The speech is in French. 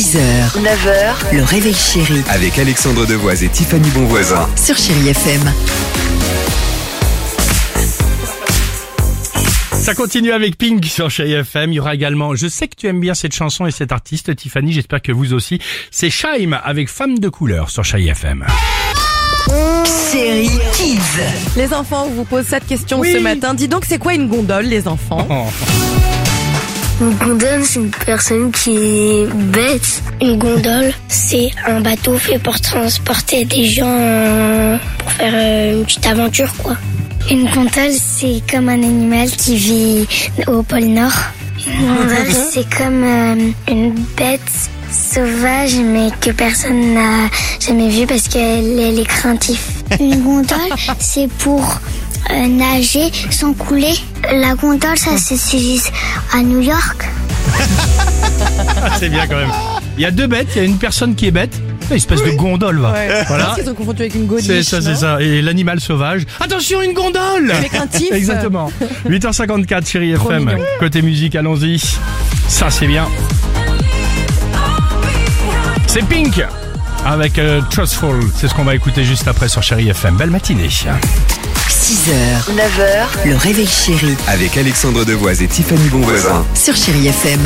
6h, 9h, le réveil chéri Avec Alexandre Devoise et Tiffany Bonvoisin. sur Chérie FM. Ça continue avec Pink sur Chez FM. Il y aura également, je sais que tu aimes bien cette chanson et cet artiste, Tiffany, j'espère que vous aussi. C'est Shaim avec Femme de couleur sur Chez FM. Série Kids. Les enfants, on vous pose cette question ce matin. Dis donc, c'est quoi une gondole, les enfants? Une gondole, c'est une personne qui est bête. Une gondole, c'est un bateau fait pour transporter des gens euh, pour faire euh, une petite aventure, quoi. Une gondole, c'est comme un animal qui vit au pôle Nord. Une gondole, c'est comme euh, une bête sauvage, mais que personne n'a jamais vue parce qu'elle elle est craintive. Une gondole, c'est pour euh, nager sans couler. La gondole, ça s'utilise à New York. Ah, c'est bien quand même. Il y a deux bêtes, il y a une personne qui est bête. Une espèce de gondole, va. Voilà. Avec une godiche. C'est ça, c'est non ça. Et l'animal sauvage. Attention, une gondole Avec un tif. Exactement. 8h54, chérie Trop FM. mignon. Côté musique, allons-y. Ça, c'est bien. C'est Pink avec euh, Trustful. C'est ce qu'on va écouter juste après sur Chérie FM. Belle matinée. 6h, 9h, le réveil chéri Avec Alexandre Devoise et Tiffany Bonvoisin. sur Chérie FM.